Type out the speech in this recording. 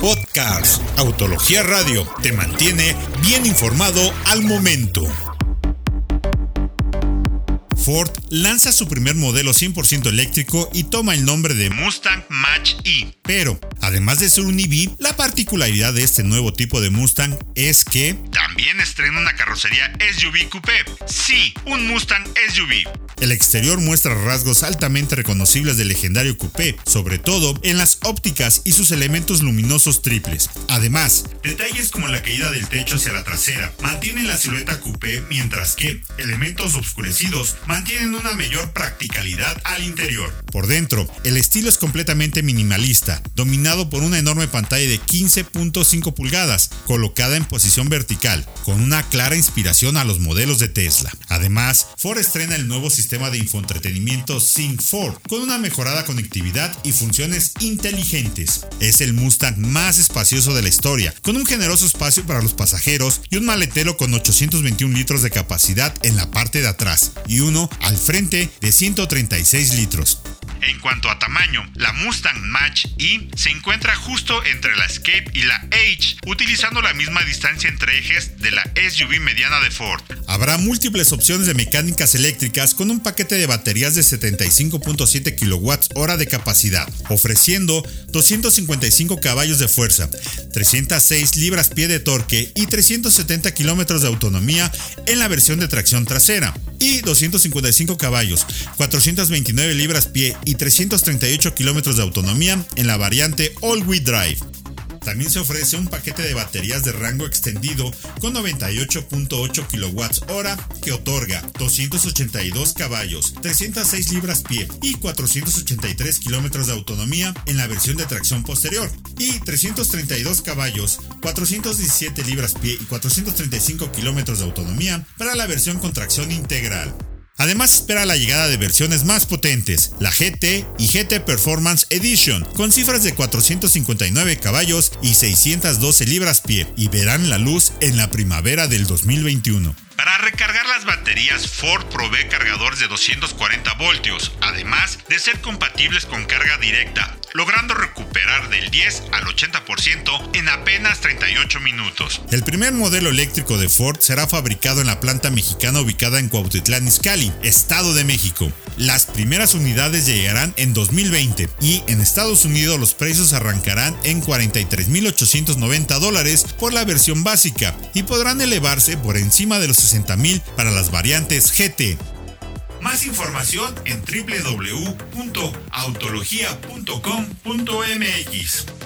Podcast Autología Radio te mantiene bien informado al momento. Ford lanza su primer modelo 100% eléctrico y toma el nombre de Mustang Mach-E. Pero, además de ser un EV, la particularidad de este nuevo tipo de Mustang es que también estrena una carrocería SUV coupé. Sí, un Mustang SUV. El exterior muestra rasgos altamente reconocibles del legendario coupé, sobre todo en las ópticas y sus elementos luminosos triples. Además, detalles como la caída del techo hacia la trasera mantienen la silueta coupé, mientras que elementos oscurecidos mantienen una mayor practicalidad al interior. Por dentro, el estilo es completamente minimalista, dominado por una enorme pantalla de 15.5 pulgadas, colocada en posición vertical, con una clara inspiración a los modelos de Tesla. Además, Ford estrena el nuevo sistema de infoentretenimiento Sync 4 con una mejorada conectividad y funciones inteligentes. Es el Mustang más espacioso de la historia, con un generoso espacio para los pasajeros y un maletero con 821 litros de capacidad en la parte de atrás y uno al frente de 136 litros. En cuanto a tamaño, la Mustang Mach-E se encuentra justo entre la Escape y la H, utilizando la misma distancia entre ejes de la SUV mediana de Ford. Habrá múltiples opciones de mecánicas eléctricas con un paquete de baterías de 75.7 kWh de capacidad, ofreciendo 255 caballos de fuerza, 306 libras-pie de torque y 370 km de autonomía en la versión de tracción trasera, y 255 caballos, 429 libras-pie y 338 km de autonomía en la variante All-Wheel Drive. También se ofrece un paquete de baterías de rango extendido con 98.8 kWh que otorga 282 caballos, 306 libras-pie y 483 kilómetros de autonomía en la versión de tracción posterior y 332 caballos, 417 libras-pie y 435 kilómetros de autonomía para la versión con tracción integral. Además espera la llegada de versiones más potentes, la GT y GT Performance Edition, con cifras de 459 caballos y 612 libras-pie, y verán la luz en la primavera del 2021. Para recargar las baterías, Ford provee cargadores de 240 voltios, además de ser compatibles con carga directa, logrando del 10 al 80% en apenas 38 minutos. El primer modelo eléctrico de Ford será fabricado en la planta mexicana ubicada en Cuautitlán Izcalli, Estado de México. Las primeras unidades llegarán en 2020 y en Estados Unidos los precios arrancarán en 43.890 dólares por la versión básica y podrán elevarse por encima de los 60.000 para las variantes GT. Más información en www.autologia.com.mx.